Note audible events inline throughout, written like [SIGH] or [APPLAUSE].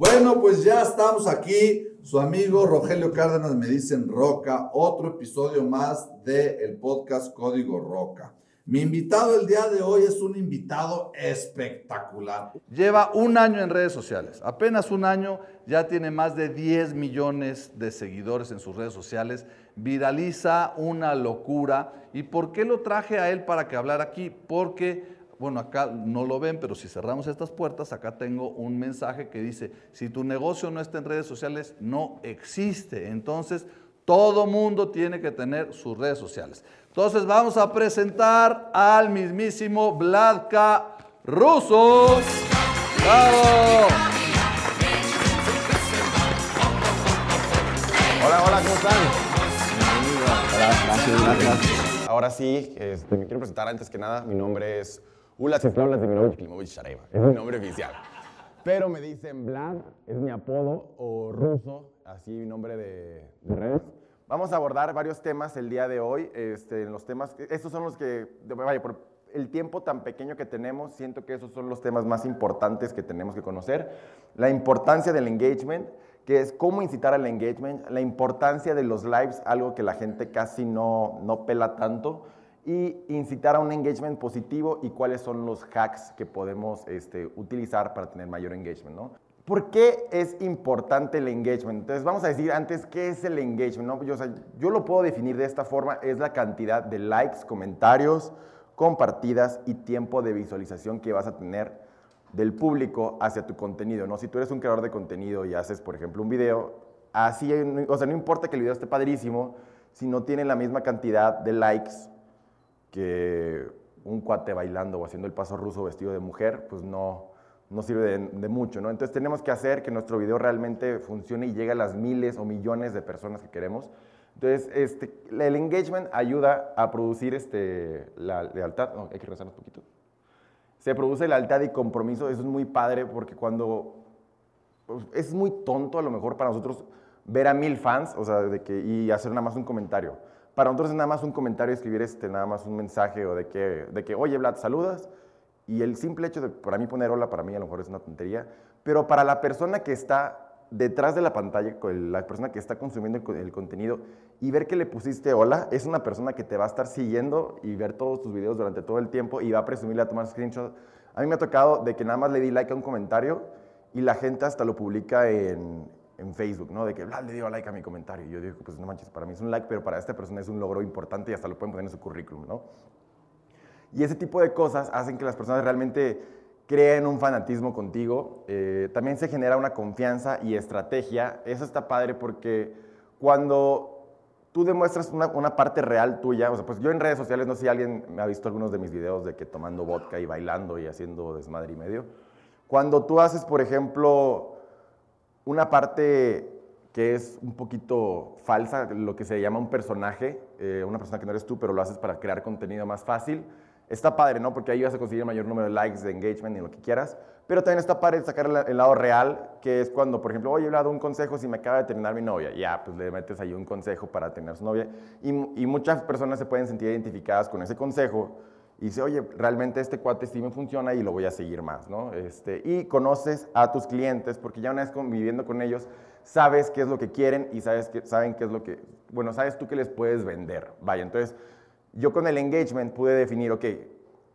Bueno, pues ya estamos aquí. Su amigo Rogelio Cárdenas me dicen Roca, otro episodio más del podcast Código Roca. Mi invitado el día de hoy es un invitado espectacular. Lleva un año en redes sociales, apenas un año, ya tiene más de 10 millones de seguidores en sus redes sociales, viraliza una locura. ¿Y por qué lo traje a él para que hablara aquí? Porque bueno, acá no lo ven, pero si cerramos estas puertas, acá tengo un mensaje que dice, si tu negocio no está en redes sociales, no existe. Entonces, todo mundo tiene que tener sus redes sociales. Entonces, vamos a presentar al mismísimo Vladka Russo. ¡Bravo! Hola, hola, ¿cómo están? Hola, gracias, gracias. Ahora sí, este, me quiero presentar antes que nada. Mi nombre es Ulas Eslavlas de Mirovich Klimovich Shareva. Es mi nombre oficial. Pero me dicen Vlad, es mi apodo, o ruso, así mi nombre de, de redes. Vamos a abordar varios temas el día de hoy. Este, los temas, estos son los que, vaya, por el tiempo tan pequeño que tenemos, siento que esos son los temas más importantes que tenemos que conocer. La importancia del engagement, que es cómo incitar al engagement, la importancia de los lives, algo que la gente casi no, no pela tanto y incitar a un engagement positivo y cuáles son los hacks que podemos este, utilizar para tener mayor engagement, ¿no? ¿Por qué es importante el engagement? Entonces vamos a decir antes qué es el engagement, ¿no? Yo, yo lo puedo definir de esta forma, es la cantidad de likes, comentarios, compartidas y tiempo de visualización que vas a tener del público hacia tu contenido, ¿no? Si tú eres un creador de contenido y haces, por ejemplo, un video, así, o sea, no importa que el video esté padrísimo, si no tiene la misma cantidad de likes que un cuate bailando o haciendo el paso ruso vestido de mujer, pues no, no sirve de, mucho, ¿no? Entonces tenemos que hacer que nuestro video realmente funcione y llegue a las miles o millones de personas que queremos. Entonces, este, el engagement ayuda a producir este, la lealtad. No, hay que regresar un poquito. Se produce lealtad y compromiso. Eso es muy padre porque cuando... Pues, es muy tonto a lo mejor para nosotros ver a mil fans o sea, de que, y hacer nada más un comentario. Para nosotros es nada más un comentario, escribir este, nada más un mensaje o de que, de que, oye, Vlad, saludas. Y el simple hecho de, para mí, poner hola, para mí a lo mejor es una tontería. Pero para la persona que está detrás de la pantalla, la persona que está consumiendo el, contenido y ver que le pusiste hola, es una persona que te va a estar siguiendo y ver todos tus videos durante todo el tiempo y va a presumirle a tomar screenshots. A mí me ha tocado de que nada más le di like a un comentario y la gente hasta lo publica en, en Facebook, ¿no? De que Vlad le dio like a mi comentario. Y yo digo, pues no manches, para mí es un like, pero para esta persona es un logro importante y hasta lo pueden poner en su currículum, ¿no? Y ese tipo de cosas hacen que las personas realmente creen un fanatismo contigo. Eh, también se genera una confianza y estrategia. Eso está padre porque cuando tú demuestras una, una, parte real tuya, o sea, pues yo en redes sociales, no sé si alguien me ha visto algunos de mis videos de que tomando vodka y bailando y haciendo desmadre y medio. Cuando tú haces, por ejemplo, una parte que es un poquito falsa, lo que se llama un personaje, eh, una persona que no eres tú, pero lo haces para crear contenido más fácil. Está padre, ¿no? Porque ahí vas a conseguir el mayor número de likes, de engagement y lo que quieras. Pero también está padre sacar el, lado real, que es cuando, por ejemplo, oye, he dado un consejo si me acaba de terminar mi novia. Ya, pues le metes ahí un consejo para tener su novia. Y, y muchas personas se pueden sentir identificadas con ese consejo y dice, oye, realmente este cuate sí me funciona y lo voy a seguir más, ¿no? Este, y conoces a tus clientes porque ya una vez conviviendo con ellos, sabes qué es lo que quieren y sabes que, saben qué es lo que, bueno, sabes tú que les puedes vender. Vaya, entonces yo con el engagement pude definir, ok,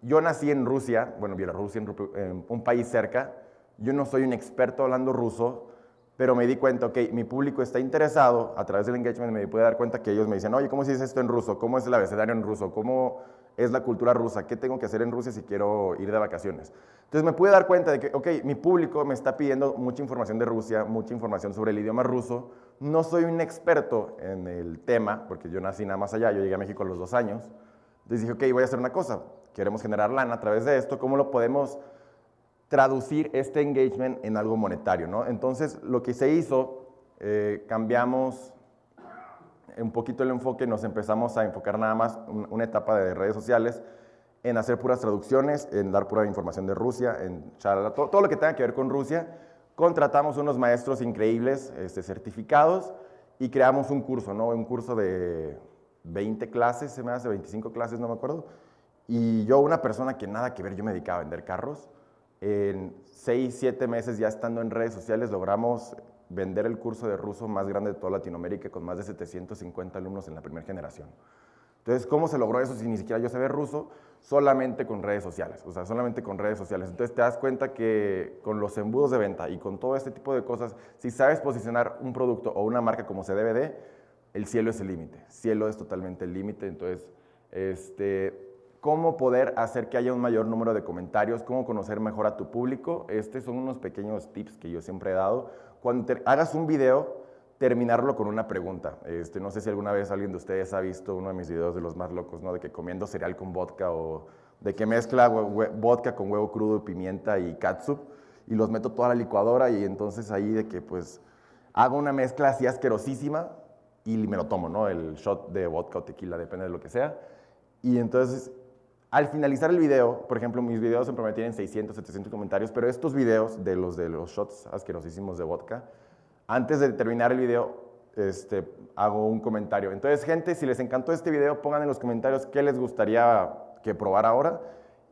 yo nací en Rusia, bueno, Bielorrusia, en un país cerca, yo no soy un experto hablando ruso, pero me di cuenta, ok, mi público está interesado, a través del engagement me pude dar cuenta que ellos me dicen, oye, ¿cómo se dice esto en ruso? ¿Cómo es el abecedario en ruso? ¿Cómo es la cultura rusa, qué tengo que hacer en Rusia si quiero ir de vacaciones. Entonces me pude dar cuenta de que, ok, mi público me está pidiendo mucha información de Rusia, mucha información sobre el idioma ruso. No soy un experto en el tema, porque yo nací nada más allá, yo llegué a México a los dos años. Entonces dije, ok, voy a hacer una cosa, queremos generar lana a través de esto, ¿cómo lo podemos traducir este engagement en algo monetario? ¿no? Entonces lo que se hizo, eh, cambiamos un poquito el enfoque, nos empezamos a enfocar nada más una etapa de redes sociales en hacer puras traducciones, en dar pura información de Rusia, en todo, todo, lo que tenga que ver con Rusia. Contratamos unos maestros increíbles, este, certificados, y creamos un curso, ¿no? Un curso de 20 clases, se me hace 25 clases, no me acuerdo. Y yo, una persona que nada que ver, yo me dedicaba a vender carros, En 6, 7 meses ya estando en redes sociales logramos vender el curso de ruso más grande de toda Latinoamérica con más de 750 alumnos en la primera generación. Entonces, ¿cómo se logró eso si ni siquiera yo ver ruso? Solamente con redes sociales, o sea, solamente con redes sociales. Entonces te das cuenta que con los embudos de venta y con todo este tipo de cosas, si sabes posicionar un producto o una marca como se debe de, el cielo es el límite. Cielo es totalmente el límite. Entonces, este, ¿cómo poder hacer que haya un mayor número de comentarios? ¿Cómo conocer mejor a tu público? Estos son unos pequeños tips que yo siempre he dado. Cuando hagas un video, terminarlo con una pregunta. Este, no sé si alguna vez alguien de ustedes ha visto uno de mis videos de los más locos, ¿no? De que comiendo cereal con vodka o de que mezcla vodka con huevo crudo, pimienta y catsup y los meto toda la licuadora y entonces ahí de que pues hago una mezcla así asquerosísima y me lo tomo, ¿no? El shot de vodka o tequila, depende de lo que sea. Y entonces al finalizar el video, por ejemplo, mis videos siempre me tienen 600, 700 comentarios, pero estos videos de los de los shots asquerosísimos de vodka, antes de terminar el video, este, hago un comentario. Entonces, gente, si les encantó este video, pongan en los comentarios qué les gustaría que probara ahora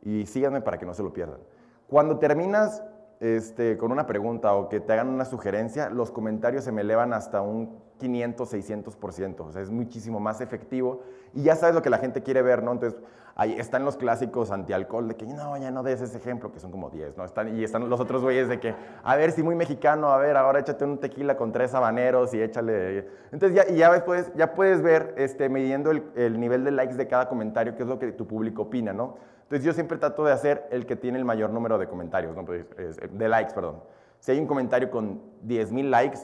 y síganme para que no se lo pierdan. Cuando terminas este, con una pregunta o que te hagan una sugerencia, los comentarios se me elevan hasta un 500, 600%. O sea, es muchísimo más efectivo y ya sabes lo que la gente quiere ver, ¿no? Entonces, ahí están los clásicos anti-alcohol de que no, ya no des ese ejemplo, que son como 10, ¿no? Están, y están los otros güeyes de que, a ver, si muy mexicano, a ver, ahora échate un tequila con tres habaneros y échale. Entonces, ya, y ya, después, ya puedes ver, este, midiendo el, el nivel de likes de cada comentario, qué es lo que tu público opina, ¿no? Entonces, yo siempre trato de hacer el que tiene el mayor número de comentarios, ¿no? Pues, de likes, perdón. Si hay un comentario con 10.000 likes,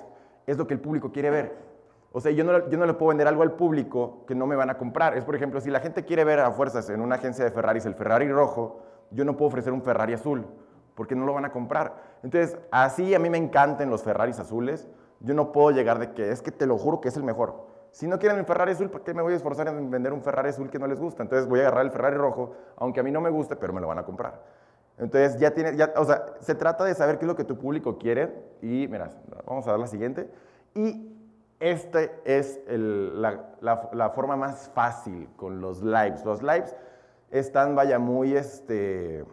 es lo que el público quiere ver. O sea, yo no, yo no le puedo vender algo al público que no me van a comprar. Es, por ejemplo, si la gente quiere ver a fuerzas en una agencia de Ferraris el Ferrari rojo, yo no puedo ofrecer un Ferrari azul, porque no lo van a comprar. Entonces, así a mí me encantan los Ferraris azules. Yo no puedo llegar de que es que te lo juro que es el mejor. Si no quieren el Ferrari azul, ¿por qué me voy a esforzar en vender un Ferrari azul que no les gusta? Entonces voy a agarrar el Ferrari rojo, aunque a mí no me guste, pero me lo van a comprar. Entonces ya tiene, ya, o sea, se trata de saber qué es lo que tu público quiere y, mira, vamos a dar la siguiente. Y esta es la, forma más fácil con los lives. Los lives están, vaya, muy, este,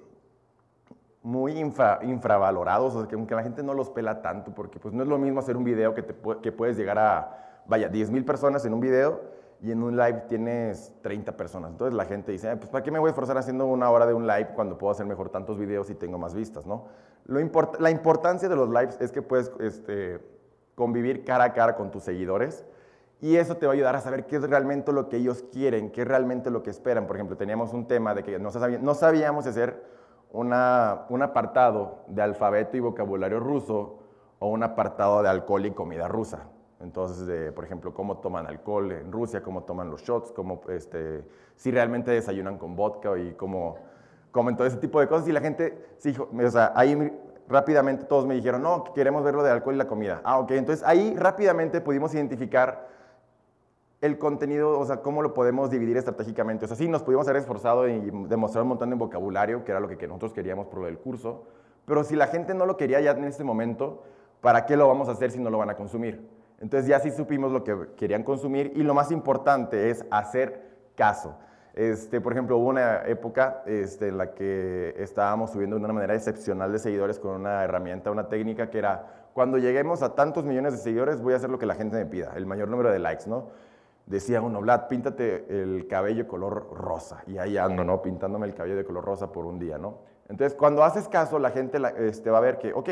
muy infravalorados, o sea, que aunque la gente no los pela tanto, porque pues no es lo mismo hacer un video que, te, que puedes llegar a, vaya, 10 mil personas en un video y en un live tienes 30 personas. Entonces la gente dice, pues ¿para qué me voy a esforzar haciendo una hora de un live cuando puedo hacer mejor tantos videos y tengo más vistas, no? La importancia de los lives es que puedes, este, convivir cara a cara con tus seguidores y eso te va a ayudar a saber qué es realmente lo que ellos quieren, qué es realmente lo que esperan. Por ejemplo, teníamos un tema de que no, no sabíamos hacer un apartado de alfabeto y vocabulario ruso o un apartado de alcohol y comida rusa. Entonces, de, por ejemplo, cómo toman alcohol en Rusia, cómo toman los shots, cómo, este, si realmente desayunan con vodka y cómo comen todo ese tipo de cosas. Y la gente, sí, o sea, ahí rápidamente todos me dijeron, no, queremos ver lo de alcohol y la comida. Ah, ok, entonces ahí rápidamente pudimos identificar el contenido, o sea, cómo lo podemos dividir estratégicamente. O sea, sí, nos pudimos haber esforzado y demostrar un montón de vocabulario, que era lo que nosotros queríamos por del curso, pero si la gente no lo quería ya en este momento, ¿para qué lo vamos a hacer si no lo van a consumir? Entonces ya sí supimos lo que querían consumir y lo más importante es hacer caso. Este, por ejemplo, hubo una época este, en la que estábamos subiendo de una manera excepcional de seguidores con una herramienta, una técnica que era, cuando lleguemos a tantos millones de seguidores, voy a hacer lo que la gente me pida, el mayor número de likes, ¿no? Decía uno, Vlad, píntate el cabello color rosa. Y ahí ando, ¿no? Pintándome el cabello de color rosa por un día, ¿no? Entonces, cuando haces caso, la gente este, va a ver que, ok,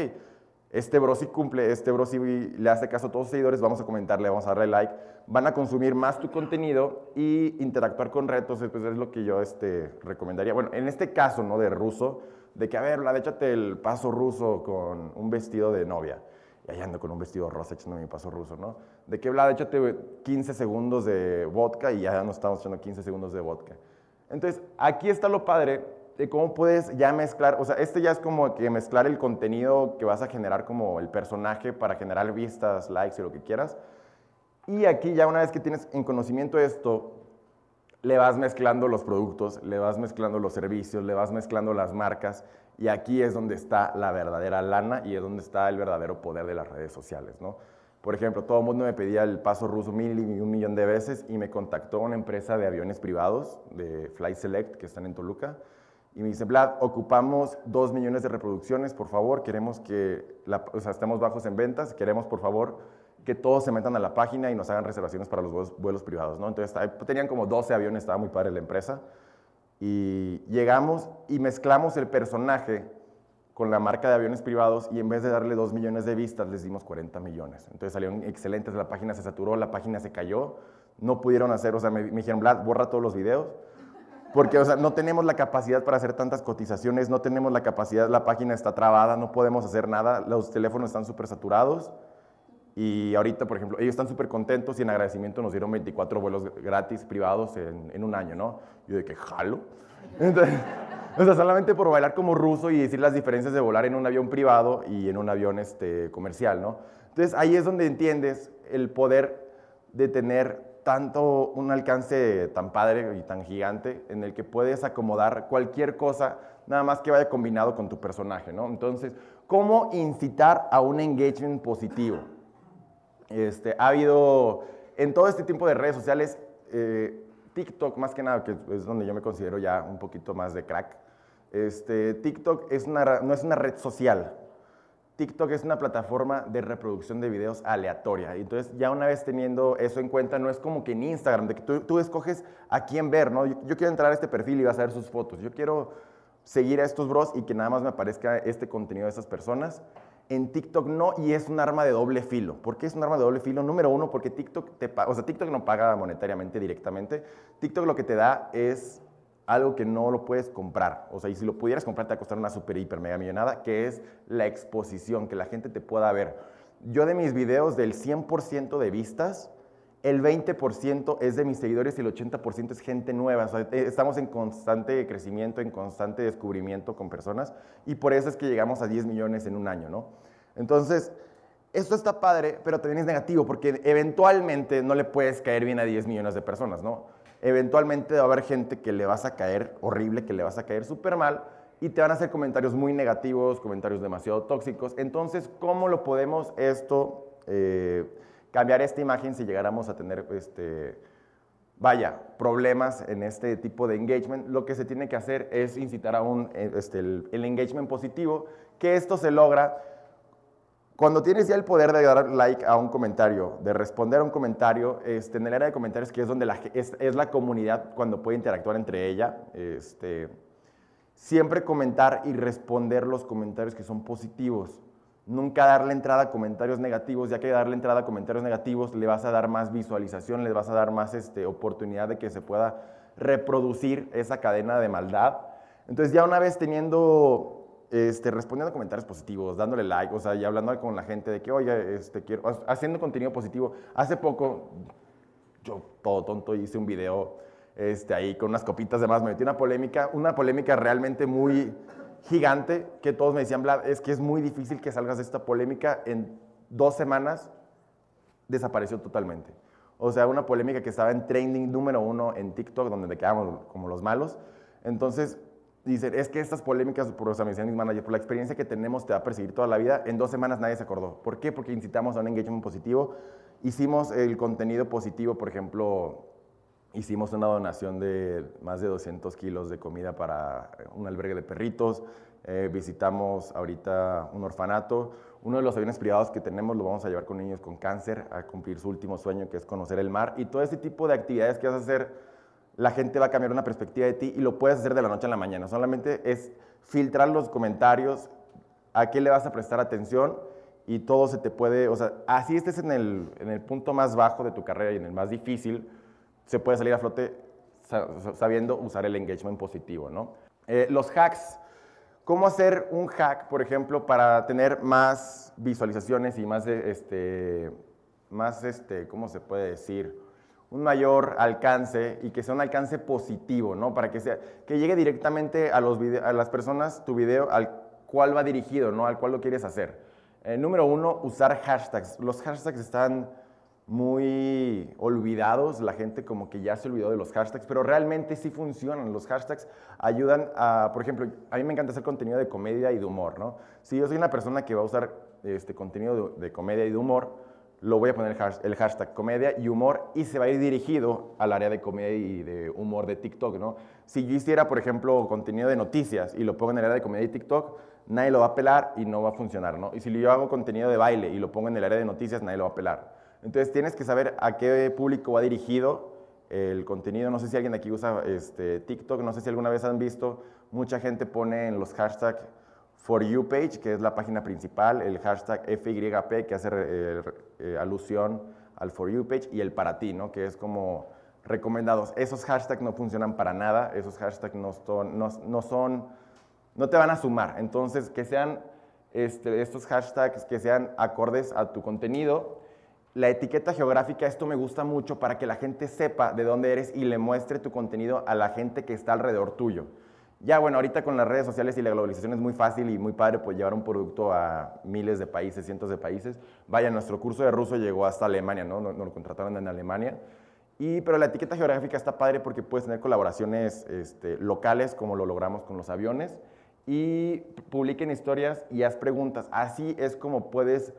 este bro sí cumple, este bro sí le hace caso a todos los seguidores, vamos a comentarle, vamos a darle like, van a consumir más tu contenido y interactuar con retos, pues es lo que yo este, recomendaría. Bueno, en este caso, ¿no? De ruso, de que, a ver, la échate el paso ruso con un vestido de novia. Y ahí ando con un vestido rosa echando mi paso ruso, ¿no? De que, Vlad, échate 15 segundos de vodka y ya nos estamos echando 15 segundos de vodka. Entonces, aquí está lo padre de cómo puedes ya mezclar, o sea, este ya es como que mezclar el contenido que vas a generar como el personaje para generar vistas, likes y lo que quieras. Y aquí ya una vez que tienes en conocimiento esto, le vas mezclando los productos, le vas mezclando los servicios, le vas mezclando las marcas y aquí es donde está la verdadera lana y es donde está el verdadero poder de las redes sociales, ¿no? Por ejemplo, todo el mundo me pedía el paso ruso mil y un millón de veces y me contactó una empresa de aviones privados, de Fly Select, que están en Toluca, y me dice, Vlad, ocupamos 2 millones de reproducciones, por favor, queremos que, la, o sea, estamos bajos en ventas, queremos, por favor, que todos se metan a la página y nos hagan reservaciones para los vuelos, vuelos privados, ¿no? Entonces, tenían como 12 aviones, estaba muy padre la empresa, y llegamos y mezclamos el personaje con la marca de aviones privados y en vez de darle 2 millones de vistas, les dimos 40 millones. Entonces salieron excelentes, la página se saturó, la página se cayó, no pudieron hacer, o sea, me, me dijeron, Vlad, borra todos los videos, porque o sea, no tenemos la capacidad para hacer tantas cotizaciones, no tenemos la capacidad, la página está trabada, no podemos hacer nada, los teléfonos están súper saturados. Y ahorita, por ejemplo, ellos están súper contentos y en agradecimiento nos dieron 24 vuelos gratis privados en, en un año, ¿no? Yo de que jalo. Entonces, [LAUGHS] o sea, solamente por bailar como ruso y decir las diferencias de volar en un avión privado y en un avión este, comercial, ¿no? Entonces ahí es donde entiendes el poder de tener tanto un alcance tan padre y tan gigante en el que puedes acomodar cualquier cosa, nada más que vaya combinado con tu personaje, ¿no? Entonces, ¿cómo incitar a un engagement positivo? Este, ha habido, en todo este tipo de redes sociales, eh, TikTok más que nada, que es donde yo me considero ya un poquito más de crack, este, TikTok es una, no es una red social, TikTok es una plataforma de reproducción de videos aleatoria. Entonces, ya una vez teniendo eso en cuenta, no es como que en Instagram, de que tú, escoges a quién ver, ¿no? Yo, quiero entrar a este perfil y vas a ver sus fotos. Yo quiero seguir a estos bros y que nada más me aparezca este contenido de estas personas. En TikTok no, y es un arma de doble filo. ¿Por qué es un arma de doble filo? Número uno, porque TikTok te o sea, TikTok no paga monetariamente directamente. TikTok lo que te da es algo que no lo puedes comprar. O sea, y si lo pudieras comprar te va a costar una super, hiper, mega millonada, que es la exposición, que la gente te pueda ver. Yo de mis videos, del 100% de vistas, el 20% es de mis seguidores y el 80% es gente nueva. Eh, estamos en constante crecimiento, en constante descubrimiento con personas y por eso es que llegamos a 10 millones en un año, ¿no? Entonces, esto está padre, pero también es negativo porque eventualmente no le puedes caer bien a 10 millones de personas, ¿no? Eventualmente va a haber gente que le vas a caer horrible, que le vas a caer súper mal y te van a hacer comentarios muy negativos, comentarios demasiado tóxicos. Entonces, ¿cómo lo podemos esto, eh, cambiar esta imagen si llegáramos a tener, este, vaya, problemas en este tipo de engagement? Lo que se tiene que hacer es incitar a un, este, el engagement positivo, que esto se logra cuando tienes ya el poder de dar like a un comentario, de responder a un comentario, este, en el área de comentarios, que es donde la, es, es, la comunidad cuando puede interactuar entre ella, este, siempre comentar y responder los comentarios que son positivos. Nunca darle entrada a comentarios negativos, ya que darle entrada a comentarios negativos le vas a dar más visualización, le vas a dar más este, oportunidad de que se pueda reproducir esa cadena de maldad. Entonces ya una vez teniendo este, respondiendo a comentarios positivos, dándole like, o sea, y hablando con la gente de que, oye, este, quiero, haciendo contenido positivo. Hace poco, yo todo tonto hice un video este, ahí con unas copitas de más, me metí una polémica, una polémica realmente muy gigante, que todos me decían, Vlad, es que es muy difícil que salgas de esta polémica en dos semanas, desapareció totalmente. O sea, una polémica que estaba en trending número uno en TikTok, donde me quedamos como los malos. Entonces, dicen, es que estas polémicas, por los mis managers, por la experiencia que tenemos, te va a perseguir toda la vida. En dos semanas nadie se acordó. ¿Por qué? Porque incitamos a un engagement positivo. Hicimos el contenido positivo, por ejemplo, hicimos una donación de más de 200 kilos de comida para un albergue de perritos. Eh, visitamos ahorita un orfanato. Uno de los aviones privados que tenemos lo vamos a llevar con niños con cáncer a cumplir su último sueño, que es conocer el mar. Y todo ese tipo de actividades que vas a hacer la gente va a cambiar una perspectiva de ti y lo puedes hacer de la noche a la mañana. Solamente es filtrar los comentarios, a qué le vas a prestar atención y todo se te puede, o sea, así estés en el, en el punto más bajo de tu carrera y en el más difícil, se puede salir a flote sabiendo usar el engagement positivo, ¿no? Eh, los hacks. ¿Cómo hacer un hack, por ejemplo, para tener más visualizaciones y más, este, más este, ¿cómo se puede decir? Un mayor alcance y que sea un alcance positivo, ¿no? Para que, sea, que llegue directamente a, los a las personas tu video al cual va dirigido, ¿no? Al cual lo quieres hacer. Eh, número uno, usar hashtags. Los hashtags están muy olvidados, la gente como que ya se olvidó de los hashtags, pero realmente sí funcionan. Los hashtags ayudan a, por ejemplo, a mí me encanta hacer contenido de comedia y de humor, ¿no? Si yo soy una persona que va a usar este contenido de comedia y de humor, lo voy a poner el hashtag comedia y humor y se va a ir dirigido al área de comedia y de humor de TikTok, ¿no? Si yo hiciera, por ejemplo, contenido de noticias y lo pongo en el área de comedia y TikTok, nadie lo va a pelar y no va a funcionar, ¿no? Y si yo hago contenido de baile y lo pongo en el área de noticias, nadie lo va a pelar. Entonces tienes que saber a qué público va dirigido el contenido. No sé si alguien de aquí usa este, TikTok, no sé si alguna vez han visto, mucha gente pone en los hashtags For You page, que es la página principal, el hashtag FYP, que hace eh, alusión al For You page, y el para ti, ¿no? que es como recomendados. Esos hashtags no funcionan para nada, esos hashtags no, son, no te van a sumar. Entonces, que sean este, estos hashtags que sean acordes a tu contenido. La etiqueta geográfica, esto me gusta mucho para que la gente sepa de dónde eres y le muestre tu contenido a la gente que está alrededor tuyo. Ya, bueno, ahorita con las redes sociales y la globalización es muy fácil y muy padre pues llevar un producto a miles de países, cientos de países. Vaya, nuestro curso de ruso llegó hasta Alemania, ¿no? Nos, lo contrataron en Alemania. Y, pero la etiqueta geográfica está padre porque puedes tener colaboraciones este, locales, como lo logramos con los aviones, y publiquen historias y haz preguntas. Así es como puedes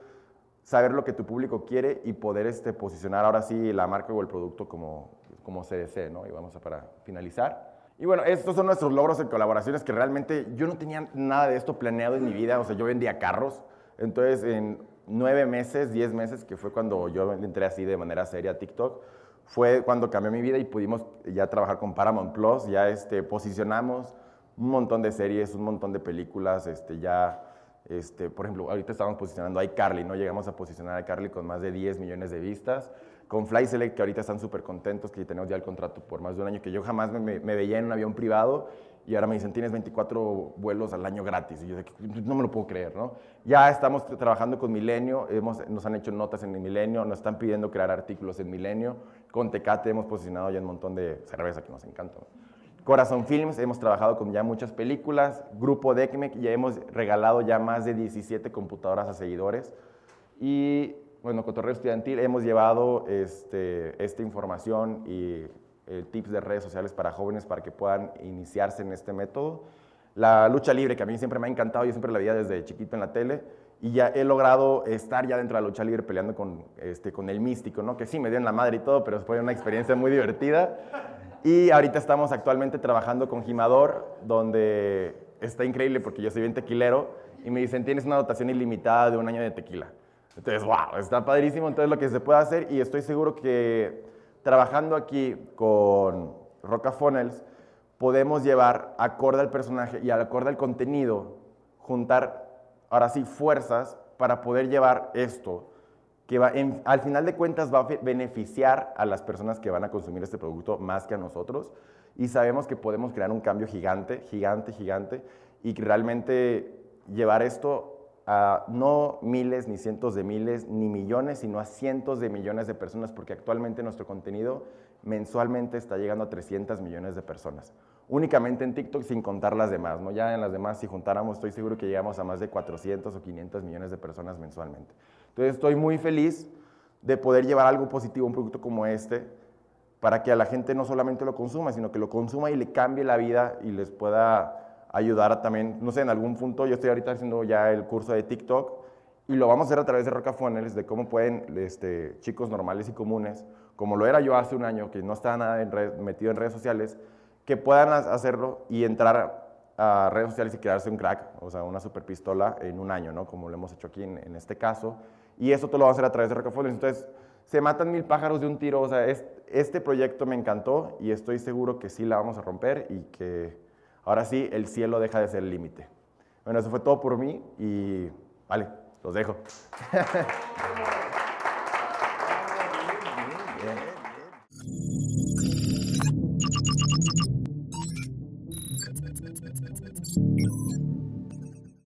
saber lo que tu público quiere y poder este, posicionar ahora sí la marca o el producto como, como se desee, ¿no? Y vamos a para finalizar. Y bueno, estos son nuestros logros en colaboraciones que realmente yo no tenía nada de esto planeado en mi vida, o sea, yo vendía carros, entonces en nueve meses, diez meses, que fue cuando yo entré así de manera seria a TikTok, fue cuando cambió mi vida y pudimos ya trabajar con Paramount Plus, ya este, posicionamos un montón de series, un montón de películas, este, ya, este, por ejemplo, ahorita estamos posicionando a iCarly, ¿no? Llegamos a posicionar a iCarly con más de 10 millones de vistas, con FlySelect, que ahorita están súper contentos, que tenemos ya el contrato por más de un año, que yo jamás me, veía en un avión privado y ahora me dicen, tienes 24 vuelos al año gratis. Y yo no me lo puedo creer, ¿no? Ya estamos trabajando con Milenio, hemos, nos han hecho notas en el Milenio, nos están pidiendo crear artículos en Milenio. Con Tecate hemos posicionado ya un montón de cerveza que nos encanta. Corazón Films, hemos trabajado con ya muchas películas. Grupo DECMEC, ya hemos regalado ya más de 17 computadoras a seguidores. Y bueno, Cotorreo Estudiantil, hemos llevado este, esta información y eh, tips de redes sociales para jóvenes para que puedan iniciarse en este método. La lucha libre, que a mí siempre me ha encantado, yo siempre la veía desde chiquito en la tele, y ya he logrado estar ya dentro de la lucha libre peleando con, este, con el místico, ¿no? que sí, me dio la madre y todo, pero fue una experiencia muy divertida. Y ahorita estamos actualmente trabajando con Gimador, donde está increíble porque yo soy bien tequilero, y me dicen, tienes una dotación ilimitada de un año de tequila. Entonces, wow, está padrísimo. Entonces, lo que se puede hacer, y estoy seguro que trabajando aquí con Roca Funnels, podemos llevar, acorde al personaje y acorde al contenido, juntar, ahora sí, fuerzas para poder llevar esto, que va, al final de cuentas va a beneficiar a las personas que van a consumir este producto más que a nosotros. Y sabemos que podemos crear un cambio gigante, gigante, gigante, y realmente llevar esto a no miles, ni cientos de miles, ni millones, sino a cientos de millones de personas, porque actualmente nuestro contenido mensualmente está llegando a 300 millones de personas. Únicamente en TikTok sin contar las demás, ¿no? Ya en las demás, si juntáramos, estoy seguro que llegamos a más de 400 o 500 millones de personas mensualmente. Entonces estoy muy feliz de poder llevar algo positivo, un producto como este, para que a la gente no solamente lo consuma, sino que lo consuma y le cambie la vida y les pueda ayudar también, no sé, en algún punto, yo estoy ahorita haciendo ya el curso de TikTok y lo vamos a hacer a través de Roca Funnels, de cómo pueden este, chicos normales y comunes, como lo era yo hace un año, que no estaba nada metido en redes sociales, que puedan hacerlo y entrar a redes sociales y crearse un crack, o sea, una super pistola en un año, ¿no? Como lo hemos hecho aquí en, este caso. Y eso todo lo vamos a hacer a través de Roca Funnels. Entonces, se matan mil pájaros de un tiro. O sea, este proyecto me encantó y estoy seguro que sí la vamos a romper y que Ahora sí, el cielo deja de ser el límite. Bueno, eso fue todo por mí y vale, los dejo. [LAUGHS]